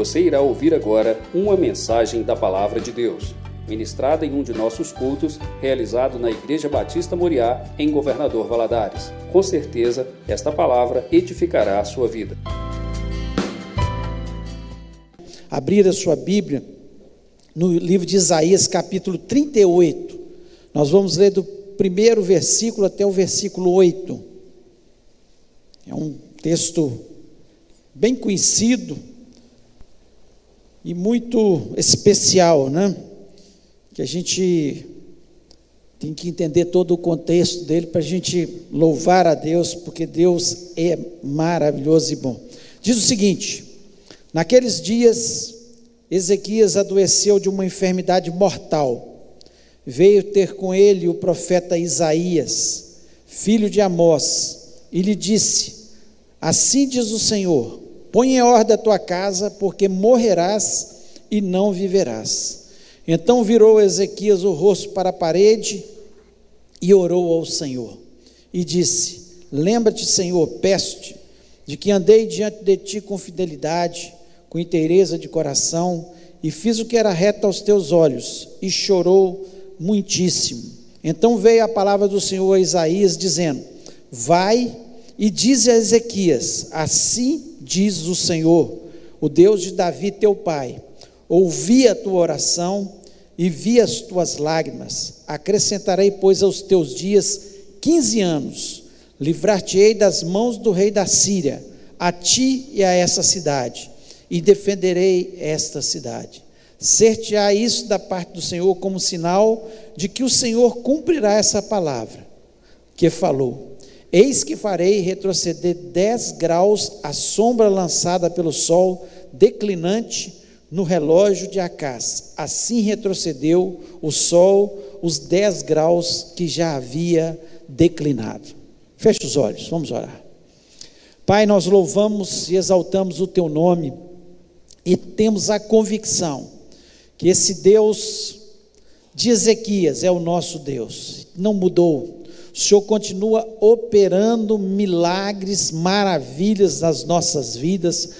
Você irá ouvir agora uma mensagem da Palavra de Deus, ministrada em um de nossos cultos, realizado na Igreja Batista Moriá, em Governador Valadares. Com certeza, esta palavra edificará a sua vida. Abrir a sua Bíblia no livro de Isaías, capítulo 38. Nós vamos ler do primeiro versículo até o versículo 8. É um texto bem conhecido e muito especial, né? Que a gente tem que entender todo o contexto dele para a gente louvar a Deus, porque Deus é maravilhoso e bom. Diz o seguinte: naqueles dias, Ezequias adoeceu de uma enfermidade mortal. Veio ter com ele o profeta Isaías, filho de Amós, e lhe disse: Assim diz o Senhor: Põe em ordem a tua casa, porque morrerás e não viverás. Então virou Ezequias o rosto para a parede e orou ao Senhor. E disse: Lembra-te, Senhor, peço-te, de que andei diante de ti com fidelidade, com inteireza de coração, e fiz o que era reto aos teus olhos, e chorou muitíssimo. Então veio a palavra do Senhor a Isaías, dizendo: Vai e diz a Ezequias: Assim diz o Senhor, o Deus de Davi teu pai: Ouvi a tua oração e vi as tuas lágrimas. Acrescentarei, pois, aos teus dias quinze anos. Livrar-te-ei das mãos do rei da Síria, a ti e a essa cidade, e defenderei esta cidade. Ser-te-á isso da parte do Senhor como sinal de que o Senhor cumprirá essa palavra que falou. Eis que farei retroceder dez graus a sombra lançada pelo sol declinante no relógio de Acás. Assim retrocedeu o sol os dez graus que já havia declinado. Feche os olhos, vamos orar. Pai, nós louvamos e exaltamos o teu nome e temos a convicção que esse Deus de Ezequias é o nosso Deus, não mudou o Senhor continua operando milagres, maravilhas nas nossas vidas.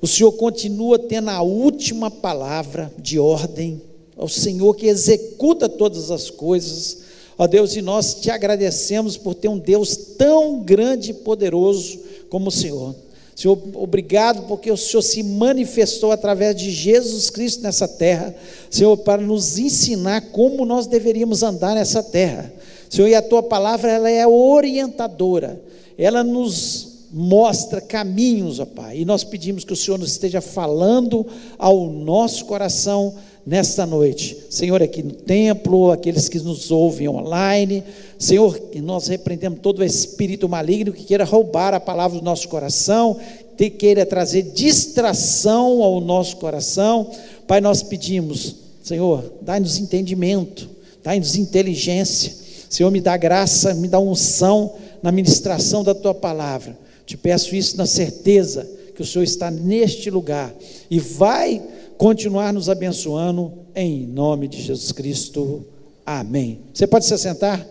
O Senhor continua tendo a última palavra de ordem. É o Senhor que executa todas as coisas. Ó Deus, e nós te agradecemos por ter um Deus tão grande e poderoso como o Senhor. Senhor, obrigado porque o Senhor se manifestou através de Jesus Cristo nessa terra, Senhor, para nos ensinar como nós deveríamos andar nessa terra. Senhor, e a tua palavra ela é orientadora, ela nos mostra caminhos, ó Pai, e nós pedimos que o Senhor nos esteja falando ao nosso coração nesta noite. Senhor, aqui no templo, aqueles que nos ouvem online, Senhor, nós repreendemos todo o espírito maligno que queira roubar a palavra do nosso coração, que queira trazer distração ao nosso coração. Pai, nós pedimos, Senhor, dai-nos entendimento, dai-nos inteligência Senhor, me dá graça, me dá unção na ministração da tua palavra. Te peço isso na certeza que o Senhor está neste lugar e vai continuar nos abençoando em nome de Jesus Cristo. Amém. Você pode se assentar?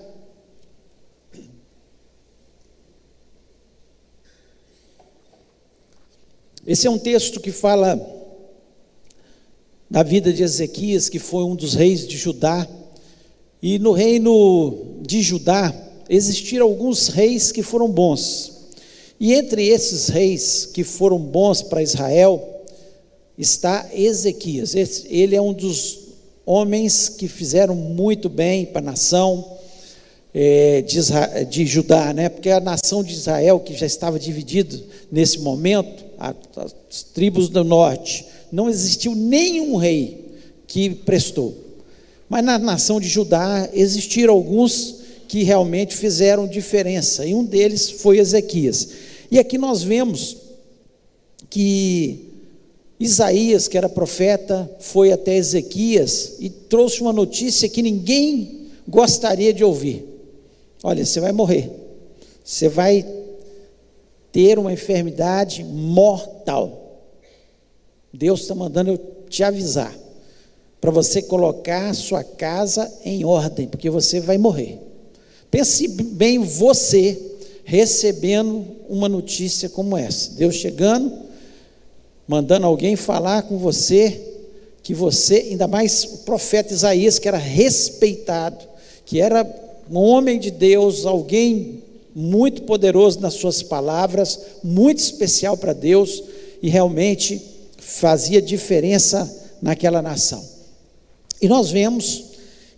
Esse é um texto que fala da vida de Ezequias, que foi um dos reis de Judá. E no reino de Judá existiram alguns reis que foram bons. E entre esses reis que foram bons para Israel está Ezequias. Ele é um dos homens que fizeram muito bem para a nação é, de, Israel, de, Judá, né? porque a nação de Israel, que já estava dividida nesse momento, as tribos do norte, não existiu nenhum rei que prestou. Mas na nação de Judá existiram alguns que realmente fizeram diferença, e um deles foi Ezequias. E aqui nós vemos que Isaías, que era profeta, foi até Ezequias e trouxe uma notícia que ninguém gostaria de ouvir. Olha, você vai morrer. Você vai ter uma enfermidade mortal. Deus está mandando eu te avisar para você colocar a sua casa em ordem, porque você vai morrer. Pense bem você recebendo uma notícia como essa. Deus chegando, mandando alguém falar com você que você, ainda mais o profeta Isaías, que era respeitado, que era um homem de Deus, alguém muito poderoso nas suas palavras, muito especial para Deus e realmente fazia diferença naquela nação. E nós vemos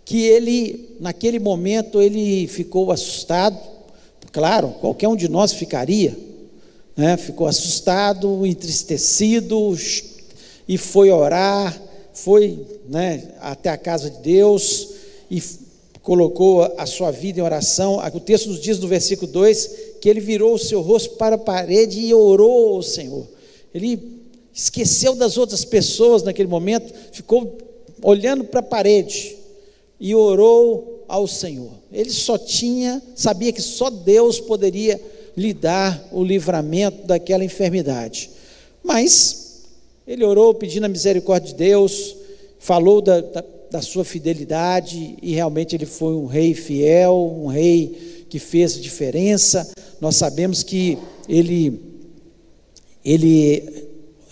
que ele, naquele momento, ele ficou assustado, claro, qualquer um de nós ficaria, né? ficou assustado, entristecido, e foi orar, foi né, até a casa de Deus e colocou a sua vida em oração. O texto nos diz no versículo 2 que ele virou o seu rosto para a parede e orou ao Senhor. Ele esqueceu das outras pessoas naquele momento, ficou olhando para a parede e orou ao Senhor. Ele só tinha, sabia que só Deus poderia lhe dar o livramento daquela enfermidade. Mas ele orou pedindo a misericórdia de Deus, falou da, da, da sua fidelidade e realmente ele foi um rei fiel, um rei que fez diferença. Nós sabemos que ele ele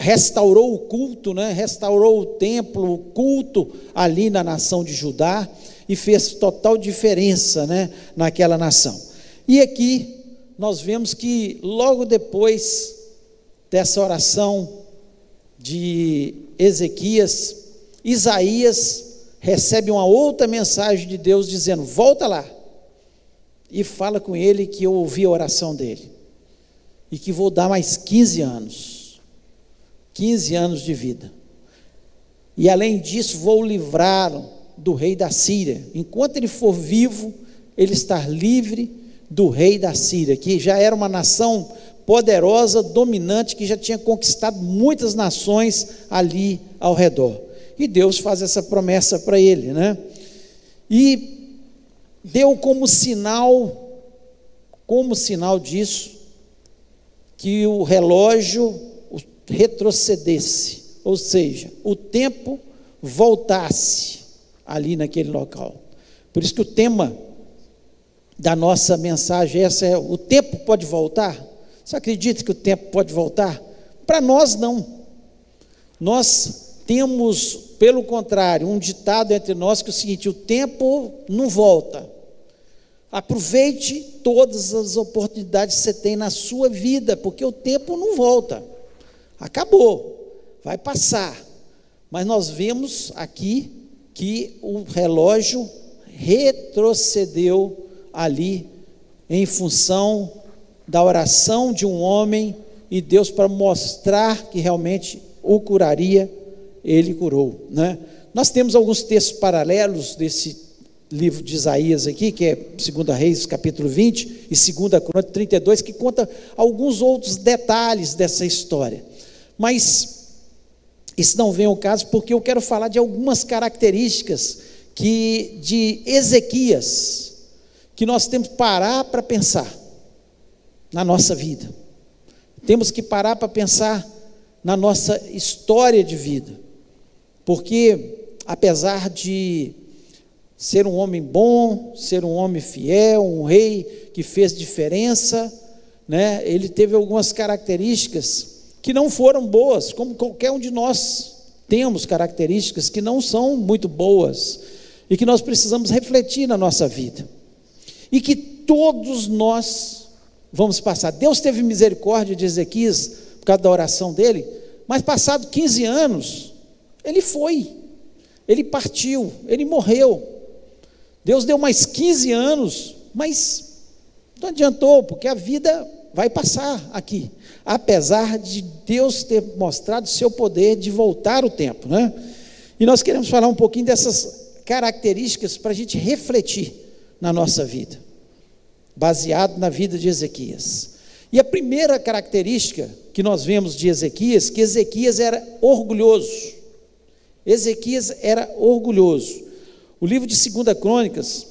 restaurou o culto, né? restaurou o templo, o culto ali na nação de Judá e fez total diferença né? naquela nação. E aqui nós vemos que logo depois dessa oração de Ezequias, Isaías recebe uma outra mensagem de Deus dizendo: Volta lá e fala com ele que eu ouvi a oração dele e que vou dar mais 15 anos 15 anos de vida. E além disso, vou livrá-lo do rei da Síria. Enquanto ele for vivo, ele está livre do rei da Síria, que já era uma nação poderosa, dominante, que já tinha conquistado muitas nações ali ao redor. E Deus faz essa promessa para ele, né? E deu como sinal, como sinal disso, que o relógio retrocedesse, ou seja, o tempo voltasse ali naquele local. Por isso que o tema da nossa mensagem essa é: o tempo pode voltar? Você acredita que o tempo pode voltar? Para nós não. Nós temos, pelo contrário, um ditado entre nós que é o seguinte: o tempo não volta. Aproveite todas as oportunidades que você tem na sua vida, porque o tempo não volta. Acabou, vai passar. Mas nós vemos aqui que o relógio retrocedeu ali em função da oração de um homem e Deus para mostrar que realmente o curaria, ele curou, né? Nós temos alguns textos paralelos desse livro de Isaías aqui, que é 2 Reis, capítulo 20, e 2 Crônica 32, que conta alguns outros detalhes dessa história. Mas isso não vem ao caso porque eu quero falar de algumas características que de Ezequias que nós temos que parar para pensar na nossa vida. Temos que parar para pensar na nossa história de vida. Porque apesar de ser um homem bom, ser um homem fiel, um rei que fez diferença, né? Ele teve algumas características que não foram boas, como qualquer um de nós temos características que não são muito boas e que nós precisamos refletir na nossa vida. E que todos nós vamos passar. Deus teve misericórdia de Ezequias por causa da oração dele, mas passado 15 anos, ele foi. Ele partiu, ele morreu. Deus deu mais 15 anos, mas não adiantou, porque a vida vai passar aqui apesar de Deus ter mostrado seu poder de voltar o tempo, né? E nós queremos falar um pouquinho dessas características para a gente refletir na nossa vida, baseado na vida de Ezequias. E a primeira característica que nós vemos de Ezequias, que Ezequias era orgulhoso. Ezequias era orgulhoso. O livro de 2 Crônicas,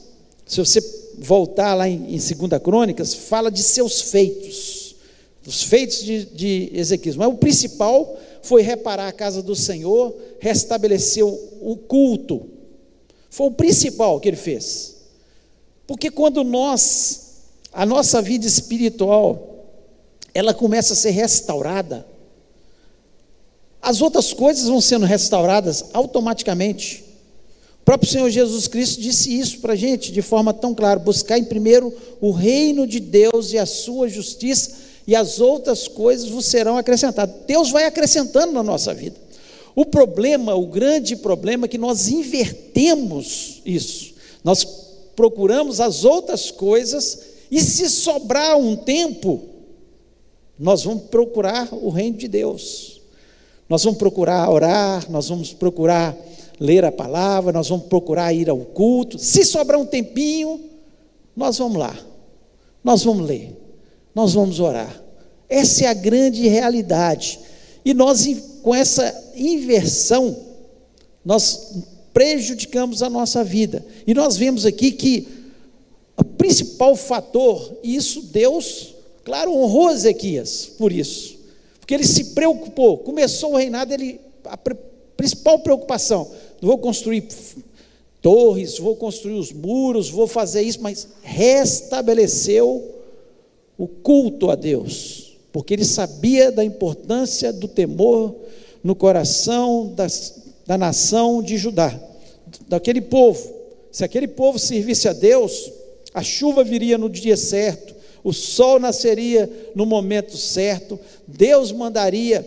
se você voltar lá em, em 2 Crônicas, fala de seus feitos dos feitos de, de Ezequias. Mas o principal foi reparar a casa do Senhor, restabelecer o culto. Foi o principal que ele fez. Porque quando nós, a nossa vida espiritual, ela começa a ser restaurada, as outras coisas vão sendo restauradas automaticamente. O próprio Senhor Jesus Cristo disse isso para a gente de forma tão clara: buscar em primeiro o reino de Deus e a sua justiça, e as outras coisas vos serão acrescentadas. Deus vai acrescentando na nossa vida. O problema, o grande problema é que nós invertemos isso. Nós procuramos as outras coisas e se sobrar um tempo, nós vamos procurar o reino de Deus. Nós vamos procurar orar, nós vamos procurar ler a palavra, nós vamos procurar ir ao culto. Se sobrar um tempinho, nós vamos lá. Nós vamos ler. Nós vamos orar. Essa é a grande realidade. E nós, com essa inversão, nós prejudicamos a nossa vida. E nós vemos aqui que o principal fator, e isso Deus, claro, honrou Ezequias por isso, porque ele se preocupou. Começou o reinado, ele, a principal preocupação: não vou construir torres, vou construir os muros, vou fazer isso, mas restabeleceu o culto a Deus porque ele sabia da importância do temor no coração das, da nação de Judá, daquele povo. Se aquele povo servisse a Deus, a chuva viria no dia certo, o sol nasceria no momento certo, Deus mandaria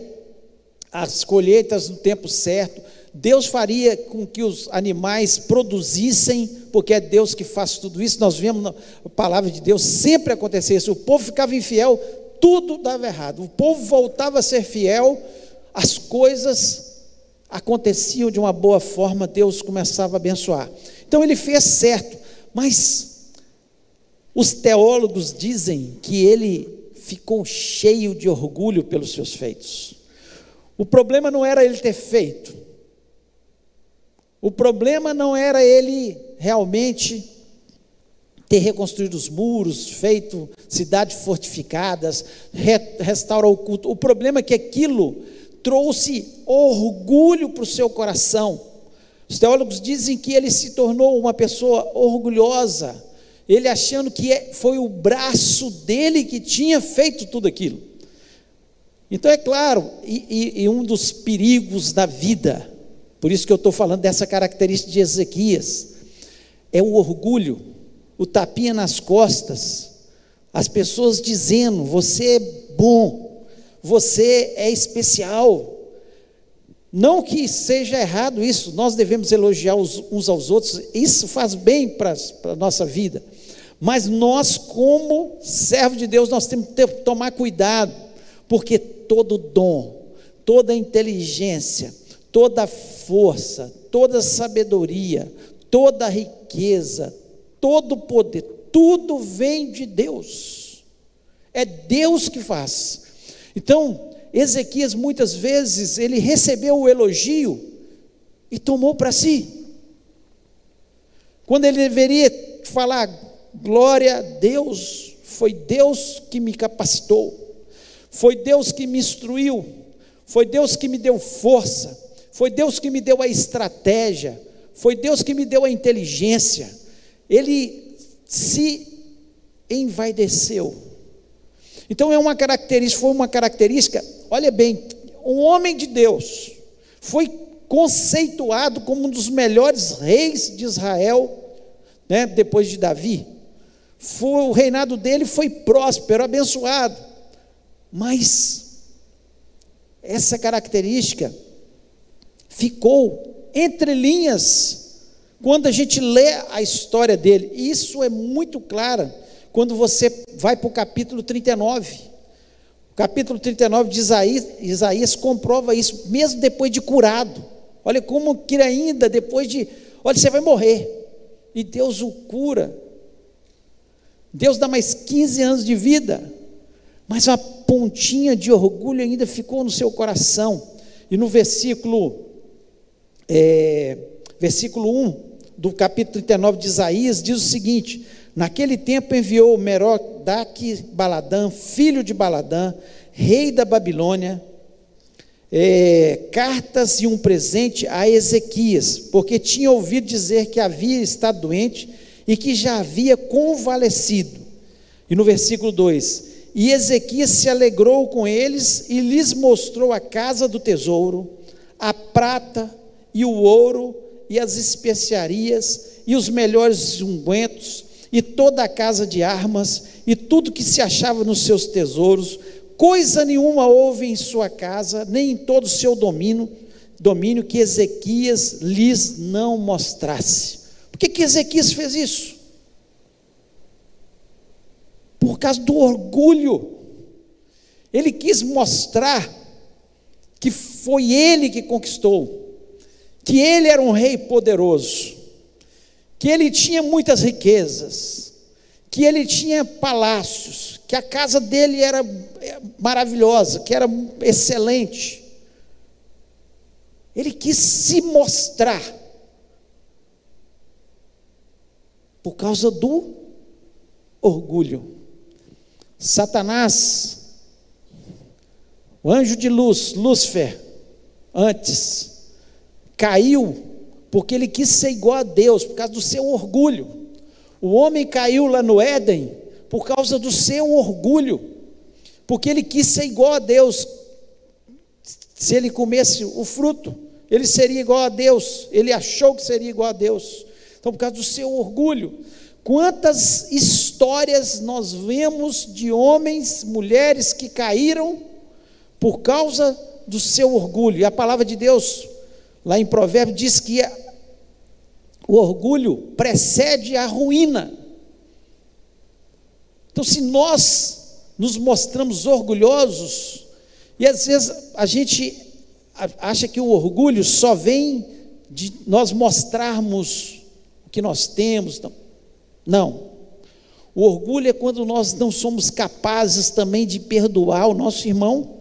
as colheitas no tempo certo, Deus faria com que os animais produzissem, porque é Deus que faz tudo isso. Nós vemos na palavra de Deus sempre acontecer isso. O povo ficava infiel, tudo dava errado. O povo voltava a ser fiel, as coisas aconteciam de uma boa forma, Deus começava a abençoar. Então ele fez certo, mas os teólogos dizem que ele ficou cheio de orgulho pelos seus feitos. O problema não era ele ter feito, o problema não era ele realmente ter reconstruído os muros, feito cidades fortificadas, re, restaurar o culto. O problema é que aquilo trouxe orgulho para o seu coração. Os teólogos dizem que ele se tornou uma pessoa orgulhosa, ele achando que é, foi o braço dele que tinha feito tudo aquilo. Então é claro, e, e, e um dos perigos da vida, por isso que eu estou falando dessa característica de Ezequias, é o orgulho o tapinha nas costas, as pessoas dizendo: você é bom, você é especial. Não que seja errado isso, nós devemos elogiar uns aos outros, isso faz bem para a nossa vida. Mas nós, como servo de Deus, nós temos que tomar cuidado, porque todo dom, toda inteligência, toda força, toda sabedoria, toda riqueza, todo poder, tudo vem de Deus. É Deus que faz. Então, Ezequias muitas vezes ele recebeu o elogio e tomou para si. Quando ele deveria falar glória a Deus, foi Deus que me capacitou. Foi Deus que me instruiu. Foi Deus que me deu força. Foi Deus que me deu a estratégia. Foi Deus que me deu a inteligência ele se envaideceu. Então é uma característica, foi uma característica, olha bem, um homem de Deus foi conceituado como um dos melhores reis de Israel, né, depois de Davi. Foi, o reinado dele foi próspero, abençoado. Mas essa característica ficou entre linhas quando a gente lê a história dele, isso é muito claro quando você vai para o capítulo 39. O capítulo 39 de Isaías, Isaías comprova isso, mesmo depois de curado. Olha como que ainda depois de, olha, você vai morrer. E Deus o cura. Deus dá mais 15 anos de vida. Mas uma pontinha de orgulho ainda ficou no seu coração. E no versículo é, versículo 1 do capítulo 39 de Isaías, diz o seguinte: Naquele tempo enviou Merodach Baladã, filho de Baladã, rei da Babilônia, é, cartas e um presente a Ezequias, porque tinha ouvido dizer que havia estado doente e que já havia convalescido. E no versículo 2: e Ezequias se alegrou com eles e lhes mostrou a casa do tesouro, a prata e o ouro e as especiarias e os melhores ungüentos e toda a casa de armas e tudo que se achava nos seus tesouros. Coisa nenhuma houve em sua casa, nem em todo o seu domínio, domínio que Ezequias lhes não mostrasse. Por que, que Ezequias fez isso? por causa do orgulho. Ele quis mostrar que foi ele que conquistou, que ele era um rei poderoso, que ele tinha muitas riquezas, que ele tinha palácios, que a casa dele era é, maravilhosa, que era excelente. Ele quis se mostrar por causa do orgulho. Satanás, o anjo de luz, Lúcifer, antes, caiu porque ele quis ser igual a Deus, por causa do seu orgulho. O homem caiu lá no Éden por causa do seu orgulho, porque ele quis ser igual a Deus. Se ele comesse o fruto, ele seria igual a Deus, ele achou que seria igual a Deus. Então, por causa do seu orgulho, Quantas histórias nós vemos de homens, mulheres que caíram por causa do seu orgulho. E a palavra de Deus, lá em Provérbios, diz que o orgulho precede a ruína. Então, se nós nos mostramos orgulhosos, e às vezes a gente acha que o orgulho só vem de nós mostrarmos o que nós temos, não. Não. O orgulho é quando nós não somos capazes também de perdoar o nosso irmão.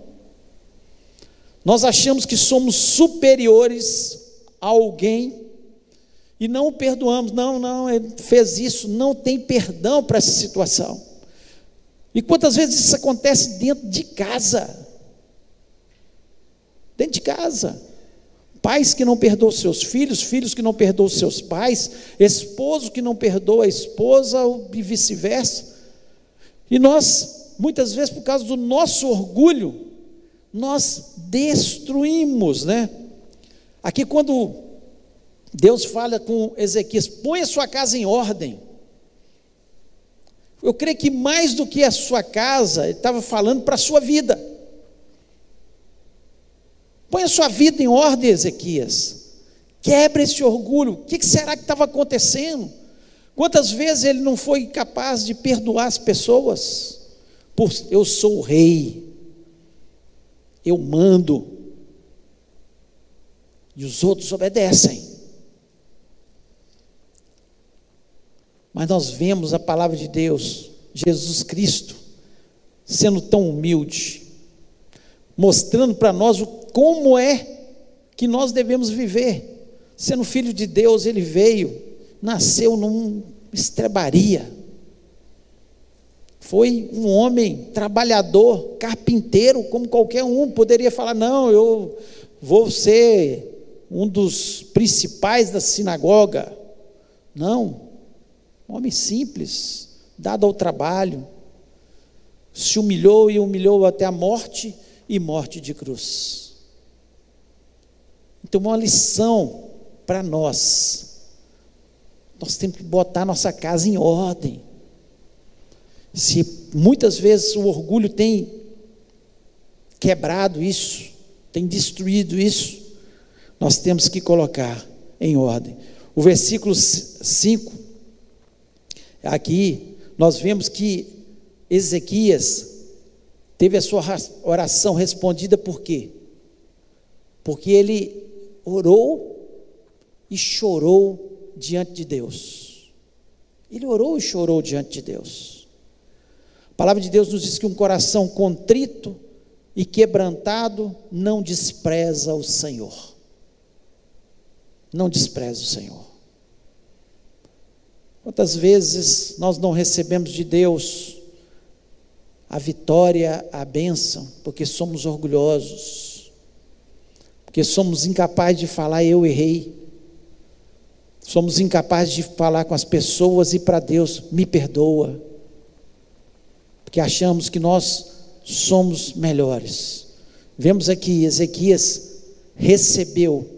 Nós achamos que somos superiores a alguém e não o perdoamos. Não, não, ele fez isso, não tem perdão para essa situação. E quantas vezes isso acontece dentro de casa? Dentro de casa pais que não perdoam seus filhos, filhos que não perdoam seus pais, esposo que não perdoa a esposa e vice-versa. E nós, muitas vezes, por causa do nosso orgulho, nós destruímos, né? Aqui quando Deus fala com Ezequias, põe a sua casa em ordem. Eu creio que mais do que a sua casa, ele estava falando para a sua vida. Põe a sua vida em ordem, Ezequias. Quebra esse orgulho. O que será que estava acontecendo? Quantas vezes ele não foi capaz de perdoar as pessoas? Por eu sou o rei, eu mando, e os outros obedecem. Mas nós vemos a palavra de Deus, Jesus Cristo, sendo tão humilde, mostrando para nós o como é que nós devemos viver. Sendo filho de Deus, ele veio, nasceu num estrebaria. Foi um homem trabalhador, carpinteiro, como qualquer um. Poderia falar: não, eu vou ser um dos principais da sinagoga. Não, um homem simples, dado ao trabalho, se humilhou e humilhou até a morte e morte de cruz. Então, uma lição para nós. Nós temos que botar nossa casa em ordem. Se muitas vezes o orgulho tem quebrado isso, tem destruído isso, nós temos que colocar em ordem. O versículo 5, aqui, nós vemos que Ezequias teve a sua oração respondida por quê? Porque ele orou e chorou diante de Deus. Ele orou e chorou diante de Deus. A palavra de Deus nos diz que um coração contrito e quebrantado não despreza o Senhor. Não despreza o Senhor. Quantas vezes nós não recebemos de Deus a vitória, a bênção, porque somos orgulhosos porque somos incapazes de falar eu errei. Somos incapazes de falar com as pessoas e para Deus, me perdoa. Porque achamos que nós somos melhores. Vemos aqui Ezequias recebeu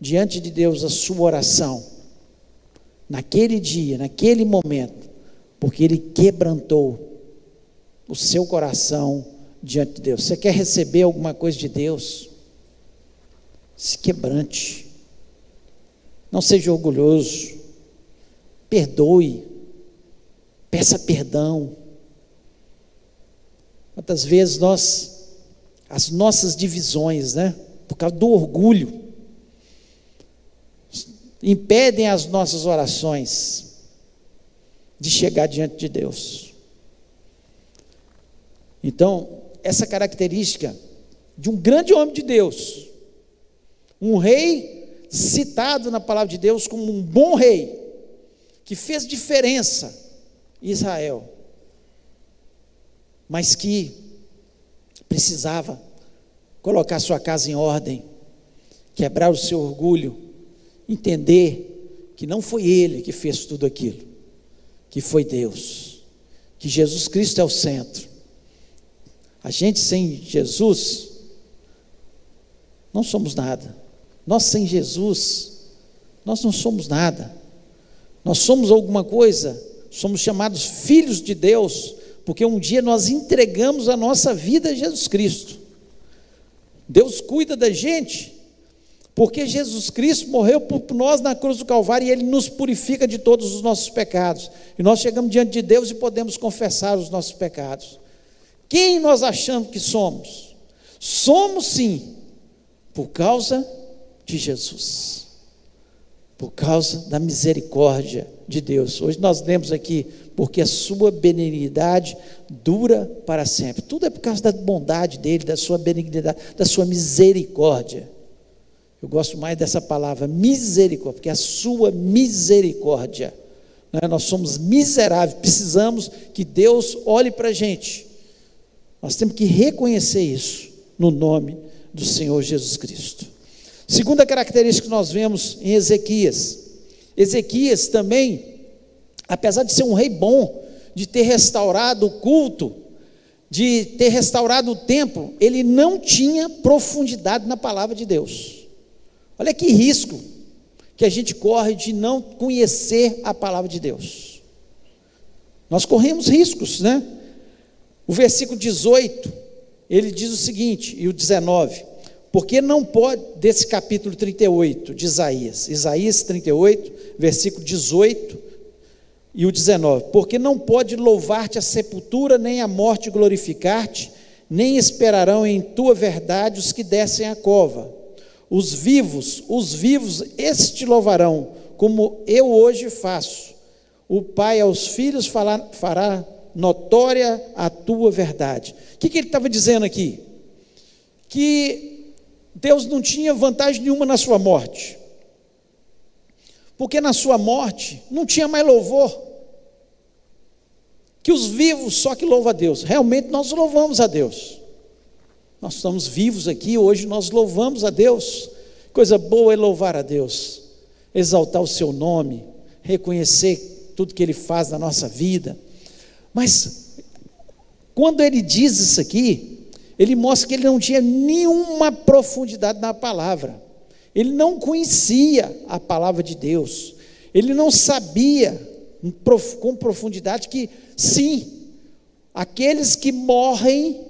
diante de Deus a sua oração naquele dia, naquele momento, porque ele quebrantou o seu coração diante de Deus. Você quer receber alguma coisa de Deus? Se quebrante. Não seja orgulhoso. Perdoe. Peça perdão. Quantas vezes nós, as nossas divisões, né? Por causa do orgulho, impedem as nossas orações de chegar diante de Deus. Então, essa característica de um grande homem de Deus, um rei citado na palavra de Deus como um bom rei, que fez diferença Israel, mas que precisava colocar sua casa em ordem, quebrar o seu orgulho, entender que não foi ele que fez tudo aquilo, que foi Deus, que Jesus Cristo é o centro a gente sem Jesus, não somos nada. Nós sem Jesus, nós não somos nada. Nós somos alguma coisa, somos chamados filhos de Deus, porque um dia nós entregamos a nossa vida a Jesus Cristo. Deus cuida da gente, porque Jesus Cristo morreu por nós na cruz do Calvário e Ele nos purifica de todos os nossos pecados. E nós chegamos diante de Deus e podemos confessar os nossos pecados. Quem nós achamos que somos? Somos sim, por causa de Jesus, por causa da misericórdia de Deus. Hoje nós lemos aqui, porque a sua benignidade dura para sempre. Tudo é por causa da bondade dele, da sua benignidade, da sua misericórdia. Eu gosto mais dessa palavra, misericórdia, porque a sua misericórdia. Né? Nós somos miseráveis, precisamos que Deus olhe para a gente nós temos que reconhecer isso no nome do Senhor Jesus Cristo. Segunda característica que nós vemos em Ezequias. Ezequias também, apesar de ser um rei bom, de ter restaurado o culto, de ter restaurado o templo, ele não tinha profundidade na palavra de Deus. Olha que risco que a gente corre de não conhecer a palavra de Deus. Nós corremos riscos, né? O versículo 18, ele diz o seguinte, e o 19: Porque não pode, desse capítulo 38 de Isaías, Isaías 38, versículo 18 e o 19: Porque não pode louvar-te a sepultura, nem a morte glorificar-te, nem esperarão em tua verdade os que descem a cova. Os vivos, os vivos, estes te louvarão, como eu hoje faço. O pai aos filhos fará, fará notória a tua verdade. O que, que ele estava dizendo aqui? Que Deus não tinha vantagem nenhuma na sua morte, porque na sua morte não tinha mais louvor. Que os vivos só que louvam a Deus. Realmente nós louvamos a Deus. Nós estamos vivos aqui, hoje nós louvamos a Deus. Coisa boa é louvar a Deus, exaltar o seu nome, reconhecer tudo que Ele faz na nossa vida. Mas, quando ele diz isso aqui, ele mostra que ele não tinha nenhuma profundidade na palavra. Ele não conhecia a palavra de Deus. Ele não sabia com profundidade que, sim, aqueles que morrem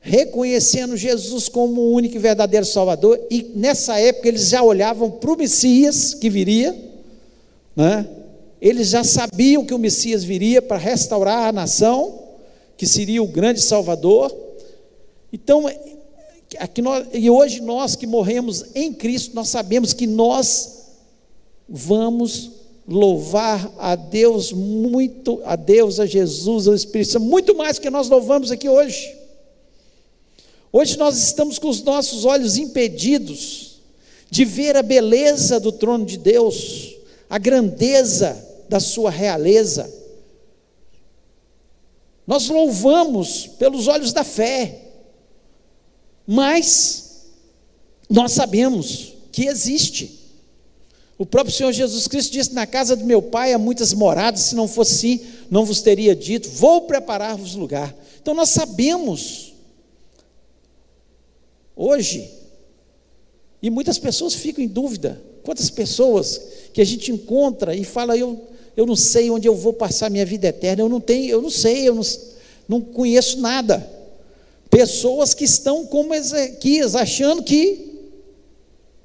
reconhecendo Jesus como o único e verdadeiro Salvador, e nessa época eles já olhavam para o Messias que viria, né? Eles já sabiam que o Messias viria para restaurar a nação, que seria o grande Salvador. Então, aqui nós, e hoje nós que morremos em Cristo, nós sabemos que nós vamos louvar a Deus muito, a Deus, a Jesus, ao Espírito Santo, muito mais que nós louvamos aqui hoje. Hoje nós estamos com os nossos olhos impedidos de ver a beleza do trono de Deus, a grandeza da sua realeza. Nós louvamos pelos olhos da fé, mas nós sabemos que existe O próprio Senhor Jesus Cristo disse: Na casa do meu pai há muitas moradas, se não fosse assim, não vos teria dito, vou preparar-vos lugar. Então nós sabemos, hoje, e muitas pessoas ficam em dúvida. Quantas pessoas que a gente encontra e fala, eu, eu não sei onde eu vou passar minha vida eterna, eu não tenho, eu não sei, eu não, não conheço nada. Pessoas que estão como Ezequias, achando que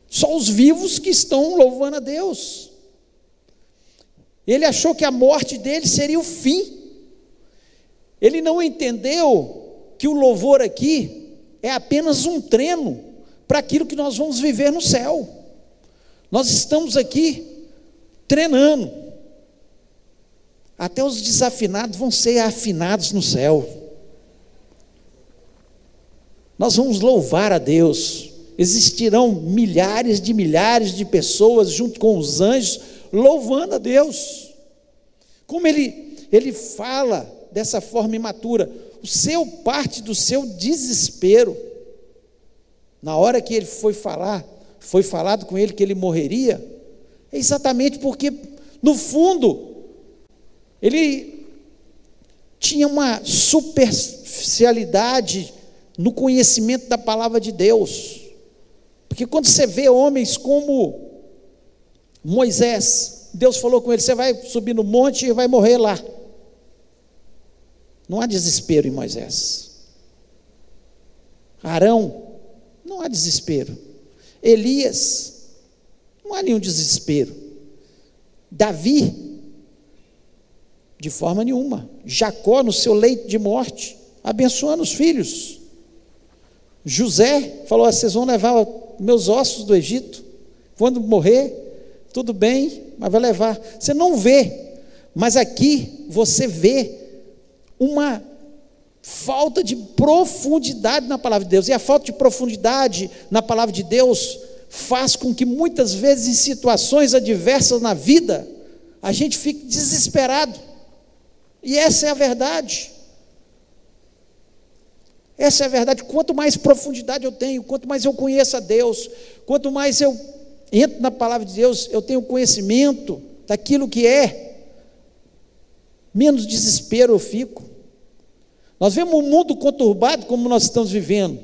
só os vivos que estão louvando a Deus. Ele achou que a morte dele seria o fim. Ele não entendeu que o louvor aqui é apenas um treino para aquilo que nós vamos viver no céu. Nós estamos aqui treinando. Até os desafinados vão ser afinados no céu. Nós vamos louvar a Deus existirão milhares de milhares de pessoas junto com os anjos louvando a Deus. Como ele ele fala dessa forma imatura, o seu parte do seu desespero. Na hora que ele foi falar, foi falado com ele que ele morreria, é exatamente porque no fundo ele tinha uma superficialidade no conhecimento da palavra de Deus. Porque quando você vê homens como Moisés, Deus falou com ele: você vai subir no monte e vai morrer lá. Não há desespero em Moisés. Arão, não há desespero. Elias, não há nenhum desespero. Davi, de forma nenhuma. Jacó, no seu leito de morte, abençoando os filhos. José falou: vocês vão levar meus ossos do Egito. Quando morrer, tudo bem, mas vai levar. Você não vê, mas aqui você vê uma falta de profundidade na palavra de Deus. E a falta de profundidade na palavra de Deus faz com que muitas vezes em situações adversas na vida, a gente fique desesperado. E essa é a verdade. Essa é a verdade. Quanto mais profundidade eu tenho, quanto mais eu conheço a Deus, quanto mais eu entro na palavra de Deus, eu tenho conhecimento daquilo que é, menos desespero eu fico. Nós vemos um mundo conturbado como nós estamos vivendo.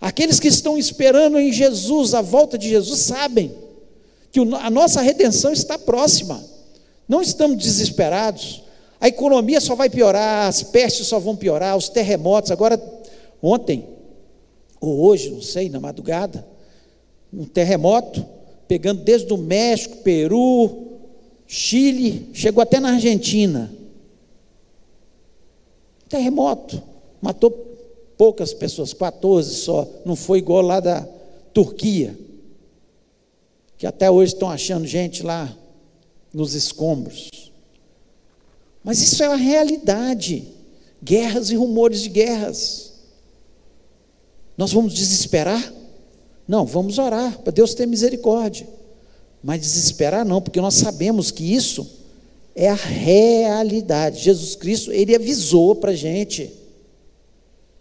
Aqueles que estão esperando em Jesus, a volta de Jesus, sabem que a nossa redenção está próxima. Não estamos desesperados. A economia só vai piorar, as pestes só vão piorar, os terremotos. Agora, ontem, ou hoje, não sei, na madrugada, um terremoto, pegando desde o México, Peru, Chile, chegou até na Argentina. Terremoto, matou poucas pessoas, 14 só, não foi igual lá da Turquia, que até hoje estão achando gente lá nos escombros. Mas isso é a realidade. Guerras e rumores de guerras. Nós vamos desesperar? Não, vamos orar para Deus ter misericórdia. Mas desesperar não, porque nós sabemos que isso é a realidade. Jesus Cristo, ele avisou para a gente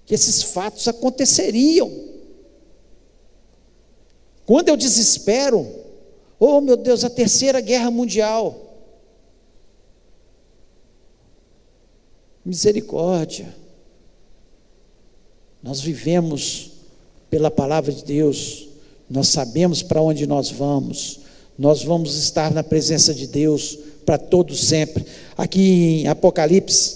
que esses fatos aconteceriam. Quando eu desespero, oh meu Deus, a terceira guerra mundial. Misericórdia. Nós vivemos pela palavra de Deus, nós sabemos para onde nós vamos, nós vamos estar na presença de Deus para todo sempre. Aqui em Apocalipse,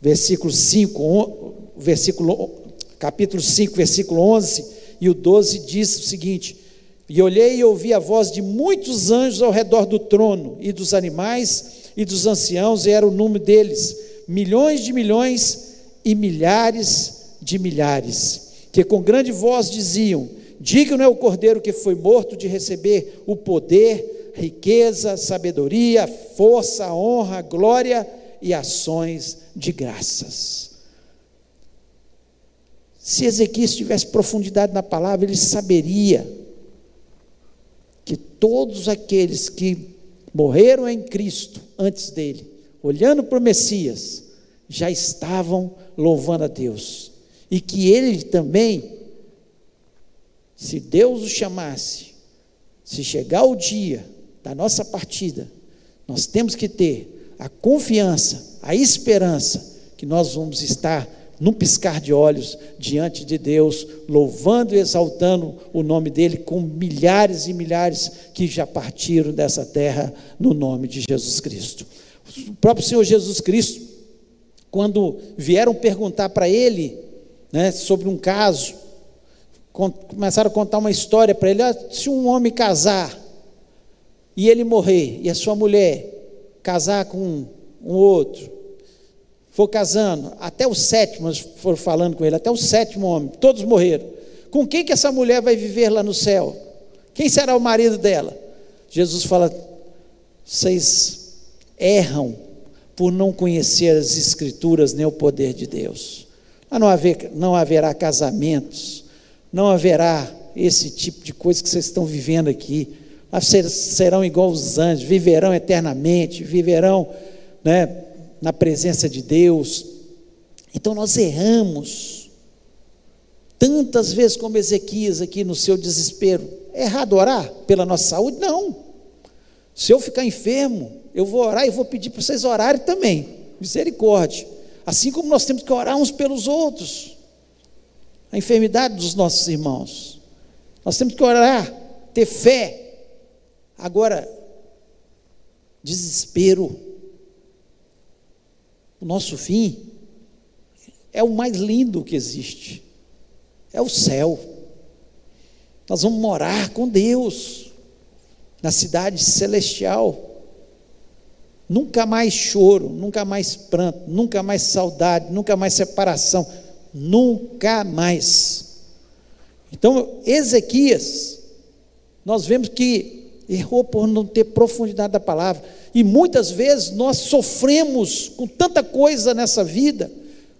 versículo 5, versículo, capítulo 5, versículo 11 e o 12 diz o seguinte: E olhei e ouvi a voz de muitos anjos ao redor do trono, e dos animais e dos anciãos, e era o número deles milhões de milhões e milhares de milhares, que com grande voz diziam: Digno é o cordeiro que foi morto de receber o poder, riqueza, sabedoria, força, honra, glória e ações de graças. Se Ezequias tivesse profundidade na palavra, ele saberia que todos aqueles que morreram em Cristo antes dele olhando para o Messias, já estavam louvando a Deus. E que ele também, se Deus o chamasse Se chegar o dia da nossa partida, nós temos que ter a confiança, a esperança que nós vamos estar num piscar de olhos diante de Deus, louvando e exaltando o nome dele com milhares e milhares que já partiram dessa terra no nome de Jesus Cristo. O próprio Senhor Jesus Cristo, quando vieram perguntar para ele né, sobre um caso, começaram a contar uma história para ele: ah, se um homem casar e ele morrer, e a sua mulher casar com um outro, for casando, até o sétimo, foram falando com ele, até o sétimo homem, todos morreram. Com quem que essa mulher vai viver lá no céu? Quem será o marido dela? Jesus fala: vocês erram por não conhecer as Escrituras nem o poder de Deus. Não, haver, não haverá casamentos, não haverá esse tipo de coisa que vocês estão vivendo aqui. Serão igual os anjos, viverão eternamente, viverão né, na presença de Deus. Então nós erramos. Tantas vezes como Ezequias aqui no seu desespero. Errado orar pela nossa saúde? Não. Se eu ficar enfermo, eu vou orar e vou pedir para vocês orarem também. Misericórdia. Assim como nós temos que orar uns pelos outros. A enfermidade dos nossos irmãos. Nós temos que orar, ter fé. Agora, desespero o nosso fim é o mais lindo que existe. É o céu. Nós vamos morar com Deus na cidade celestial. Nunca mais choro, nunca mais pranto, nunca mais saudade, nunca mais separação, nunca mais. Então, Ezequias, nós vemos que errou por não ter profundidade da palavra. E muitas vezes nós sofremos com tanta coisa nessa vida,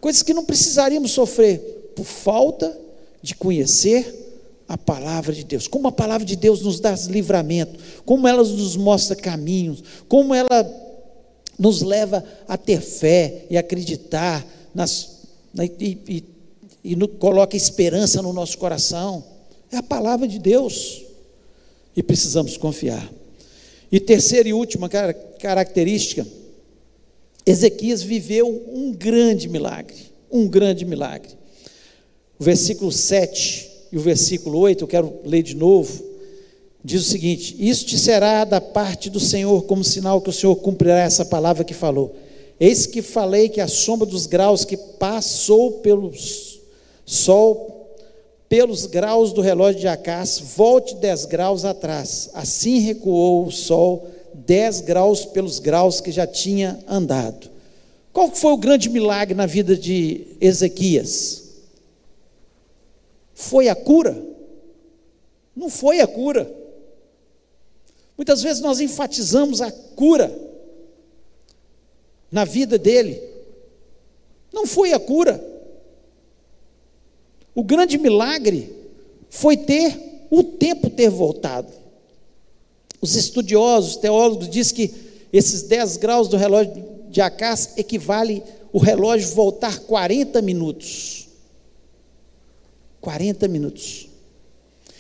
coisas que não precisaríamos sofrer, por falta de conhecer a palavra de Deus. Como a palavra de Deus nos dá livramento, como ela nos mostra caminhos, como ela nos leva a ter fé e acreditar nas, e, e, e no, coloca esperança no nosso coração. É a palavra de Deus. E precisamos confiar. E terceira e última característica, Ezequias viveu um grande milagre, um grande milagre. O versículo 7 e o versículo 8, eu quero ler de novo, diz o seguinte: Isso te será da parte do Senhor como sinal que o Senhor cumprirá essa palavra que falou. Eis que falei que a sombra dos graus que passou pelo sol pelos graus do relógio de Acás, volte dez graus atrás. Assim recuou o sol dez graus pelos graus que já tinha andado. Qual foi o grande milagre na vida de Ezequias? Foi a cura? Não foi a cura. Muitas vezes nós enfatizamos a cura na vida dele. Não foi a cura. O grande milagre foi ter o tempo ter voltado. Os estudiosos, teólogos dizem que esses 10 graus do relógio de Acás equivale o relógio voltar 40 minutos. 40 minutos.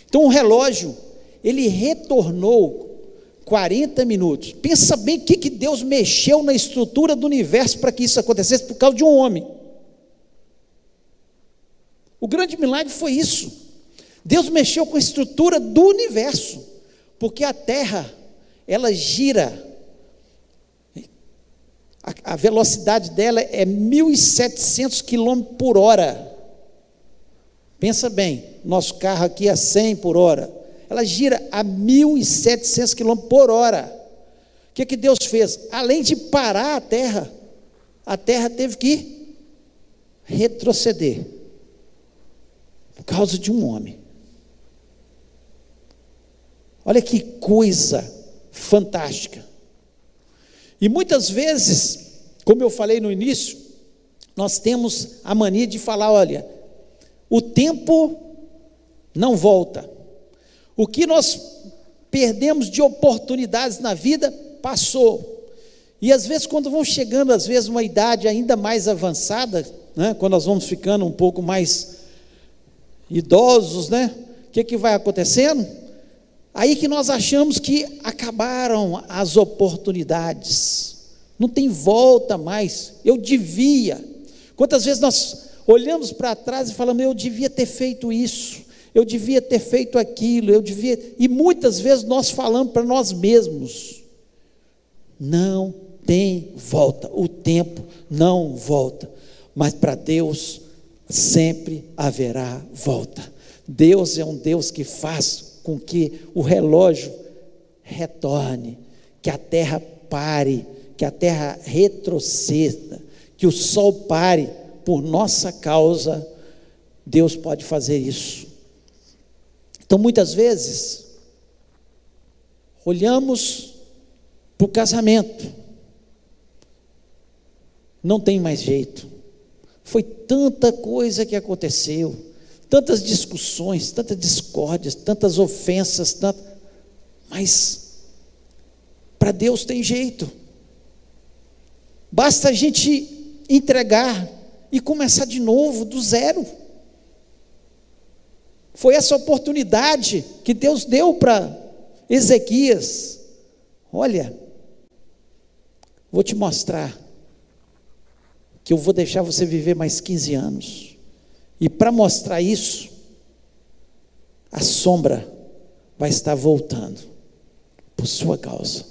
Então o relógio, ele retornou 40 minutos. Pensa bem o que, que Deus mexeu na estrutura do universo para que isso acontecesse por causa de um homem. O grande milagre foi isso. Deus mexeu com a estrutura do universo, porque a Terra, ela gira, a, a velocidade dela é 1.700 km por hora. Pensa bem, nosso carro aqui é 100 por hora. Ela gira a 1.700 km por hora. O que, que Deus fez? Além de parar a Terra, a Terra teve que retroceder por causa de um homem. Olha que coisa fantástica. E muitas vezes, como eu falei no início, nós temos a mania de falar: olha, o tempo não volta. O que nós perdemos de oportunidades na vida passou. E às vezes, quando vão chegando, às vezes, uma idade ainda mais avançada, né, quando nós vamos ficando um pouco mais idosos, né? O que, que vai acontecendo? Aí que nós achamos que acabaram as oportunidades, não tem volta mais. Eu devia. Quantas vezes nós olhamos para trás e falamos, eu devia ter feito isso, eu devia ter feito aquilo, eu devia. E muitas vezes nós falamos para nós mesmos: não tem volta, o tempo não volta, mas para Deus sempre haverá volta. Deus é um Deus que faz com que o relógio retorne, que a terra pare, que a terra retroceda, que o sol pare por nossa causa. Deus pode fazer isso. Então, muitas vezes, olhamos para o casamento, não tem mais jeito. Foi tanta coisa que aconteceu, tantas discussões, tantas discórdias, tantas ofensas, tanto... mas para Deus tem jeito. Basta a gente entregar e começar de novo, do zero. Foi essa oportunidade que Deus deu para Ezequias. Olha, vou te mostrar que eu vou deixar você viver mais 15 anos. E para mostrar isso, a sombra vai estar voltando por sua causa,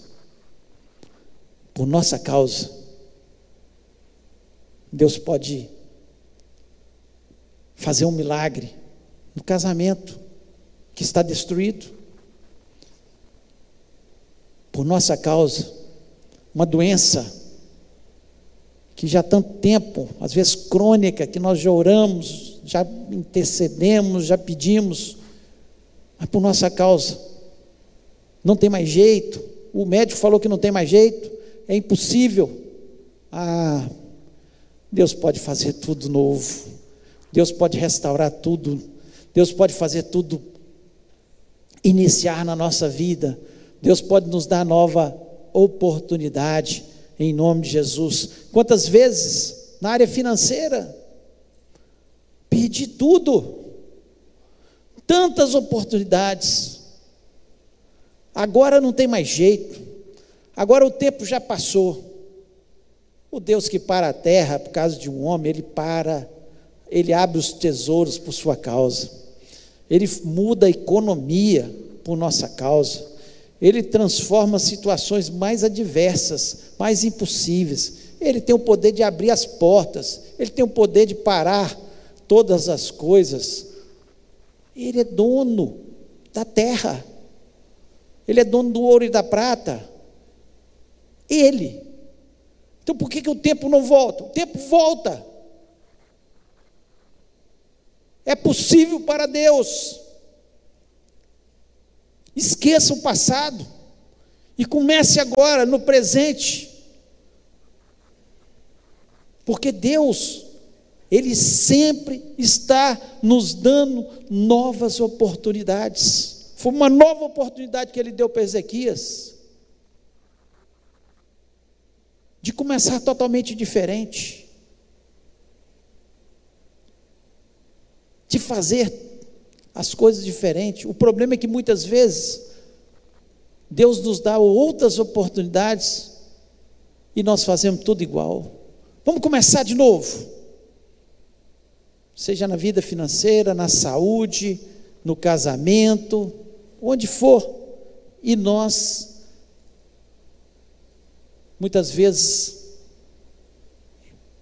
por nossa causa. Deus pode fazer um milagre no casamento que está destruído por nossa causa, uma doença que já há tanto tempo, às vezes crônica, que nós já oramos, já intercedemos, já pedimos, mas por nossa causa, não tem mais jeito, o médico falou que não tem mais jeito, é impossível. Ah, Deus pode fazer tudo novo, Deus pode restaurar tudo Deus pode fazer tudo iniciar na nossa vida. Deus pode nos dar nova oportunidade em nome de Jesus. Quantas vezes na área financeira perdi tudo. Tantas oportunidades. Agora não tem mais jeito. Agora o tempo já passou. O Deus que para a terra por causa de um homem, ele para, ele abre os tesouros por sua causa. Ele muda a economia por nossa causa. Ele transforma situações mais adversas, mais impossíveis. Ele tem o poder de abrir as portas, ele tem o poder de parar todas as coisas. Ele é dono da terra. Ele é dono do ouro e da prata. Ele. Então por que, que o tempo não volta? O tempo volta. É possível para Deus. Esqueça o passado e comece agora no presente. Porque Deus, Ele sempre está nos dando novas oportunidades. Foi uma nova oportunidade que Ele deu para Ezequias. De começar totalmente diferente. De fazer as coisas diferentes. O problema é que muitas vezes Deus nos dá outras oportunidades e nós fazemos tudo igual. Vamos começar de novo. Seja na vida financeira, na saúde, no casamento, onde for. E nós, muitas vezes,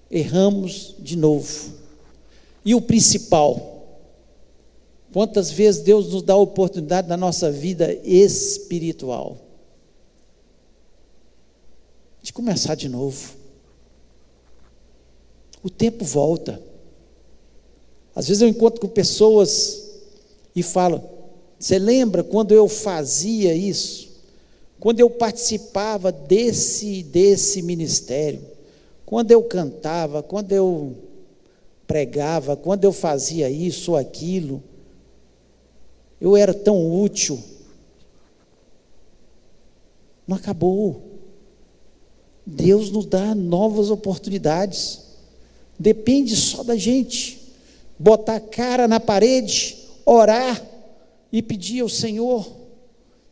erramos de novo. E o principal, Quantas vezes Deus nos dá a oportunidade na nossa vida espiritual de começar de novo. O tempo volta. Às vezes eu encontro com pessoas e falo: Você lembra quando eu fazia isso? Quando eu participava desse desse ministério? Quando eu cantava? Quando eu pregava? Quando eu fazia isso ou aquilo? Eu era tão útil. Não acabou. Deus nos dá novas oportunidades. Depende só da gente. Botar a cara na parede, orar e pedir ao Senhor.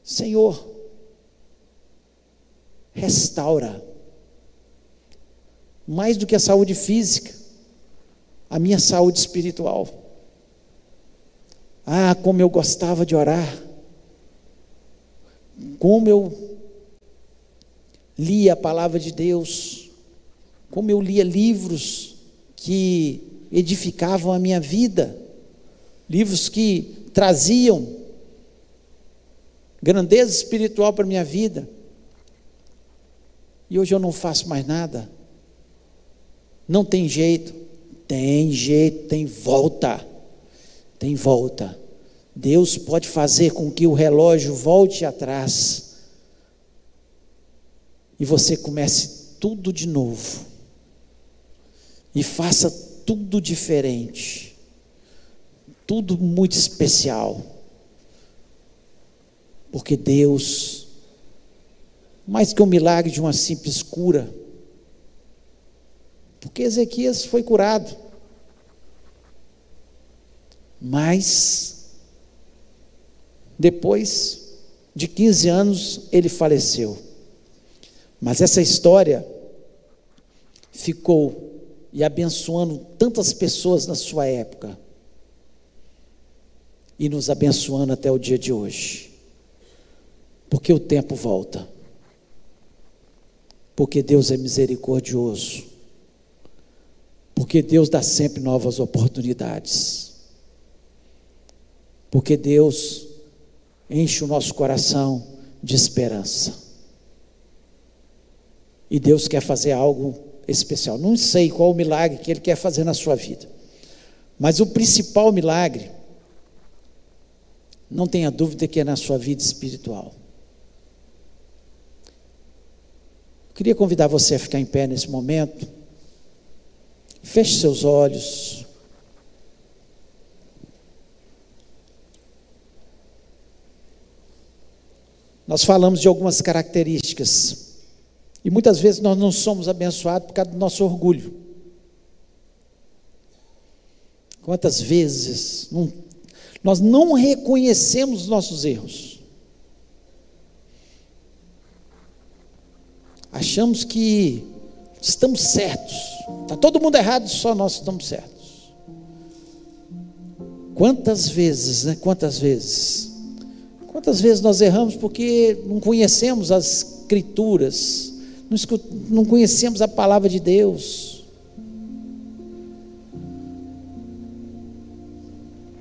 Senhor, restaura, mais do que a saúde física, a minha saúde espiritual. Ah, como eu gostava de orar, como eu lia a palavra de Deus, como eu lia livros que edificavam a minha vida, livros que traziam grandeza espiritual para a minha vida. E hoje eu não faço mais nada. Não tem jeito. Tem jeito, tem volta. Tem volta. Deus pode fazer com que o relógio volte atrás. E você comece tudo de novo. E faça tudo diferente. Tudo muito especial. Porque Deus, mais que um milagre de uma simples cura, porque Ezequias foi curado, mas depois de 15 anos ele faleceu. Mas essa história ficou e abençoando tantas pessoas na sua época e nos abençoando até o dia de hoje porque o tempo volta. Porque Deus é misericordioso. Porque Deus dá sempre novas oportunidades. Porque Deus enche o nosso coração de esperança. E Deus quer fazer algo especial. Não sei qual o milagre que Ele quer fazer na sua vida. Mas o principal milagre, não tenha dúvida que é na sua vida espiritual. Queria convidar você a ficar em pé nesse momento. Feche seus olhos. Nós falamos de algumas características. E muitas vezes nós não somos abençoados por causa do nosso orgulho. Quantas vezes não, nós não reconhecemos os nossos erros? achamos que estamos certos. Está todo mundo errado, só nós estamos certos. Quantas vezes, né? Quantas vezes? Quantas vezes nós erramos porque não conhecemos as escrituras, não conhecemos a palavra de Deus.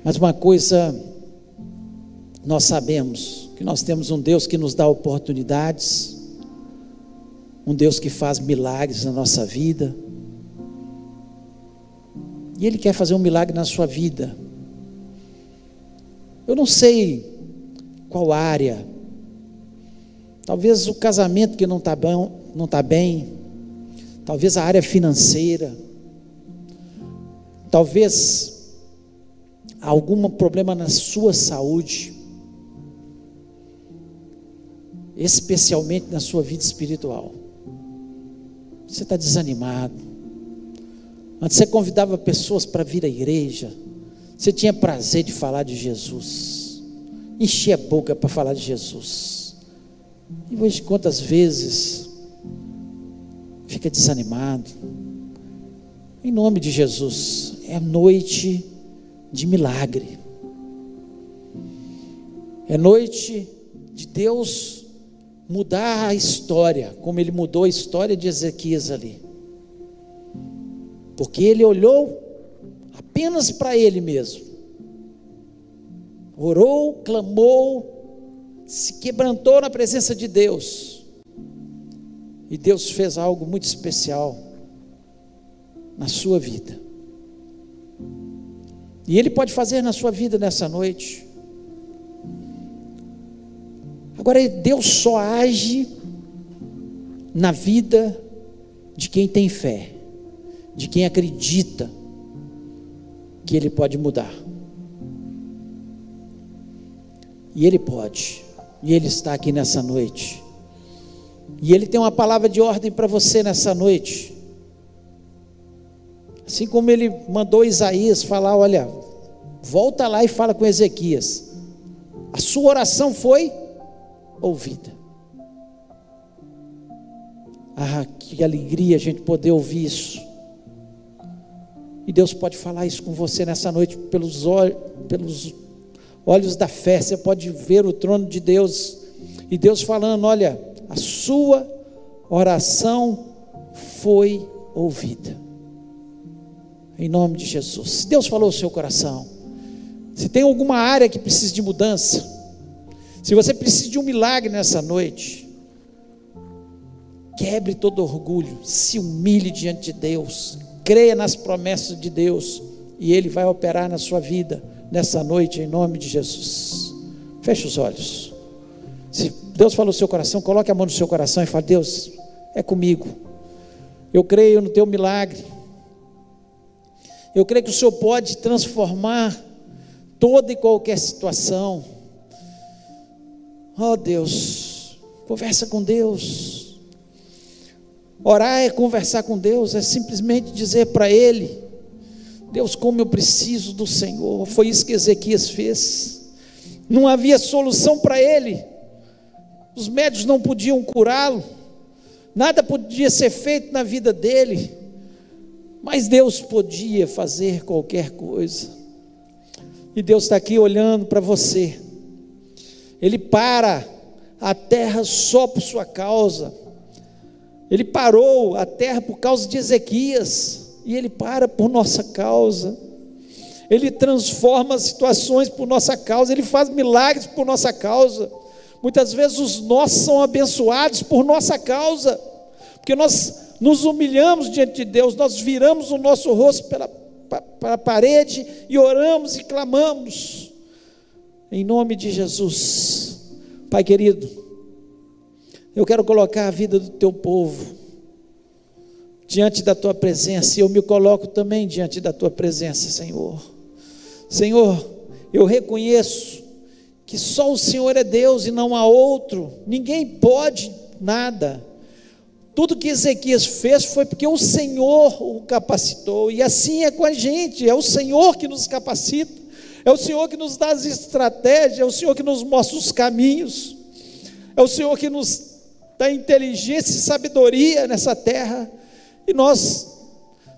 Mas uma coisa nós sabemos, que nós temos um Deus que nos dá oportunidades, um Deus que faz milagres na nossa vida. E Ele quer fazer um milagre na sua vida. Eu não sei qual área. Talvez o casamento que não está bem, não está bem. Talvez a área financeira. Talvez algum problema na sua saúde. Especialmente na sua vida espiritual. Você está desanimado. Antes você convidava pessoas para vir à igreja. Você tinha prazer de falar de Jesus. Enchia a boca para falar de Jesus. E hoje, quantas vezes fica desanimado? Em nome de Jesus, é noite de milagre. É noite de Deus mudar a história, como ele mudou a história de Ezequias ali. Porque ele olhou apenas para ele mesmo. Orou, clamou, se quebrantou na presença de Deus. E Deus fez algo muito especial na sua vida. E Ele pode fazer na sua vida nessa noite. Agora, Deus só age na vida de quem tem fé, de quem acredita que Ele pode mudar. E Ele pode, e Ele está aqui nessa noite. E Ele tem uma palavra de ordem para você nessa noite. Assim como Ele mandou Isaías falar: olha, volta lá e fala com Ezequias. A sua oração foi ouvida. Ah, que alegria a gente poder ouvir isso. E Deus pode falar isso com você nessa noite pelos olhos, pelos olhos da fé. Você pode ver o trono de Deus e Deus falando: olha, a sua oração foi ouvida. Em nome de Jesus. Se Deus falou o seu coração, se tem alguma área que precisa de mudança, se você precisa de um milagre nessa noite, quebre todo orgulho, se humilhe diante de Deus, creia nas promessas de Deus e Ele vai operar na sua vida nessa noite, em nome de Jesus. Feche os olhos. Se Deus falou no seu coração, coloque a mão no seu coração e fale: Deus, é comigo. Eu creio no teu milagre. Eu creio que o Senhor pode transformar toda e qualquer situação. Oh Deus, conversa com Deus. Orar é conversar com Deus, é simplesmente dizer para Ele: Deus, como eu preciso do Senhor. Foi isso que Ezequias fez. Não havia solução para ele, os médicos não podiam curá-lo, nada podia ser feito na vida dele. Mas Deus podia fazer qualquer coisa. E Deus está aqui olhando para você. Ele para a terra só por sua causa. Ele parou a terra por causa de Ezequias. E ele para por nossa causa. Ele transforma situações por nossa causa. Ele faz milagres por nossa causa. Muitas vezes os nossos são abençoados por nossa causa. Porque nós nos humilhamos diante de Deus, nós viramos o nosso rosto para a parede e oramos e clamamos, em nome de Jesus. Pai querido, eu quero colocar a vida do teu povo diante da tua presença, e eu me coloco também diante da tua presença, Senhor. Senhor, eu reconheço que só o Senhor é Deus e não há outro, ninguém pode nada. Tudo que Ezequias fez foi porque o Senhor o capacitou, e assim é com a gente, é o Senhor que nos capacita, é o Senhor que nos dá as estratégias, é o Senhor que nos mostra os caminhos, é o Senhor que nos dá inteligência e sabedoria nessa terra, e nós,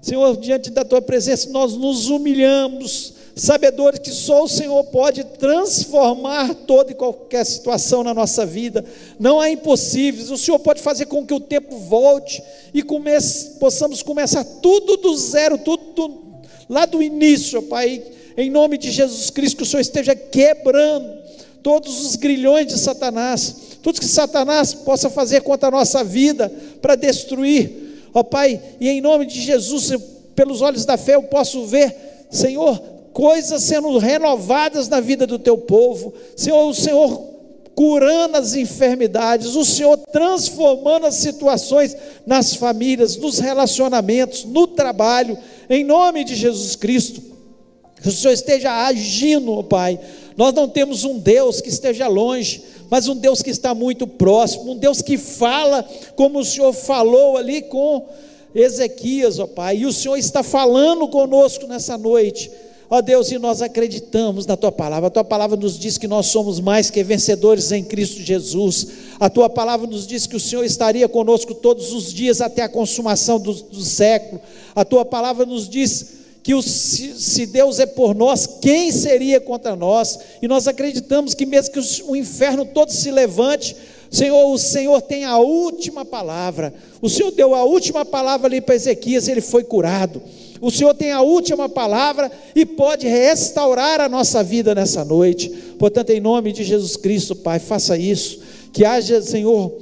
Senhor, diante da tua presença, nós nos humilhamos, sabedores que só o Senhor pode transformar toda e qualquer situação na nossa vida. Não há impossíveis. O Senhor pode fazer com que o tempo volte e comece, possamos começar tudo do zero, tudo do, lá do início, Pai. Em nome de Jesus Cristo, que o Senhor esteja quebrando todos os grilhões de Satanás, tudo que Satanás possa fazer contra a nossa vida para destruir. Ó Pai, e em nome de Jesus, pelos olhos da fé eu posso ver, Senhor, coisas sendo renovadas na vida do teu povo. Senhor, o Senhor curando as enfermidades, o Senhor transformando as situações nas famílias, nos relacionamentos, no trabalho, em nome de Jesus Cristo. Que o Senhor esteja agindo, oh Pai. Nós não temos um Deus que esteja longe, mas um Deus que está muito próximo, um Deus que fala como o Senhor falou ali com Ezequias, ó Pai, e o Senhor está falando conosco nessa noite Ó Deus, e nós acreditamos na tua palavra. A tua palavra nos diz que nós somos mais que vencedores em Cristo Jesus. A tua palavra nos diz que o Senhor estaria conosco todos os dias até a consumação do, do século. A tua palavra nos diz que o, se, Deus é por nós, quem seria contra nós? E nós acreditamos que mesmo que o, o inferno todo se levante, Senhor, o Senhor tem a última palavra. O Senhor deu a última palavra ali para Ezequias, ele foi curado. O Senhor tem a última palavra e pode restaurar a nossa vida nessa noite. Portanto, em nome de Jesus Cristo, Pai, faça isso. Que haja, Senhor,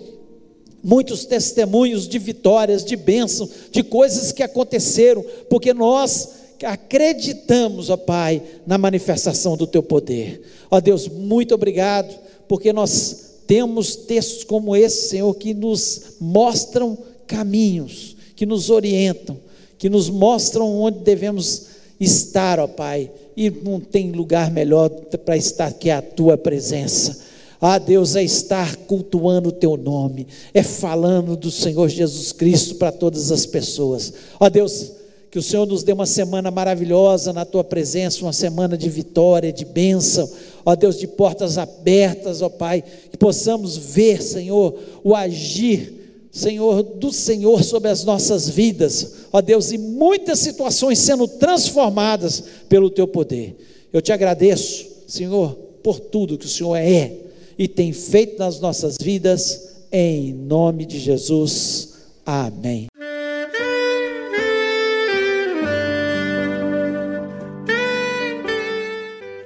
muitos testemunhos de vitórias, de bênção, de coisas que aconteceram, porque nós acreditamos, ó Pai, na manifestação do Teu poder. Ó Deus, muito obrigado, porque nós temos textos como esse, Senhor, que nos mostram caminhos, que nos orientam que nos mostram onde devemos estar, ó Pai, e não tem lugar melhor para estar que a tua presença. Ah, Deus, é estar cultuando o teu nome, é falando do Senhor Jesus Cristo para todas as pessoas. Ó Deus, Que o Senhor nos dê uma semana maravilhosa na tua presença, uma semana de vitória, de bênção, ó Deus, de portas abertas, ó Pai, que possamos ver, Senhor, o agir, Senhor, do Senhor sobre as nossas vidas, ó Deus, e muitas situações sendo transformadas pelo teu poder. Eu te agradeço, Senhor, por tudo que o Senhor é e tem feito nas nossas vidas, em nome de Jesus. Amém.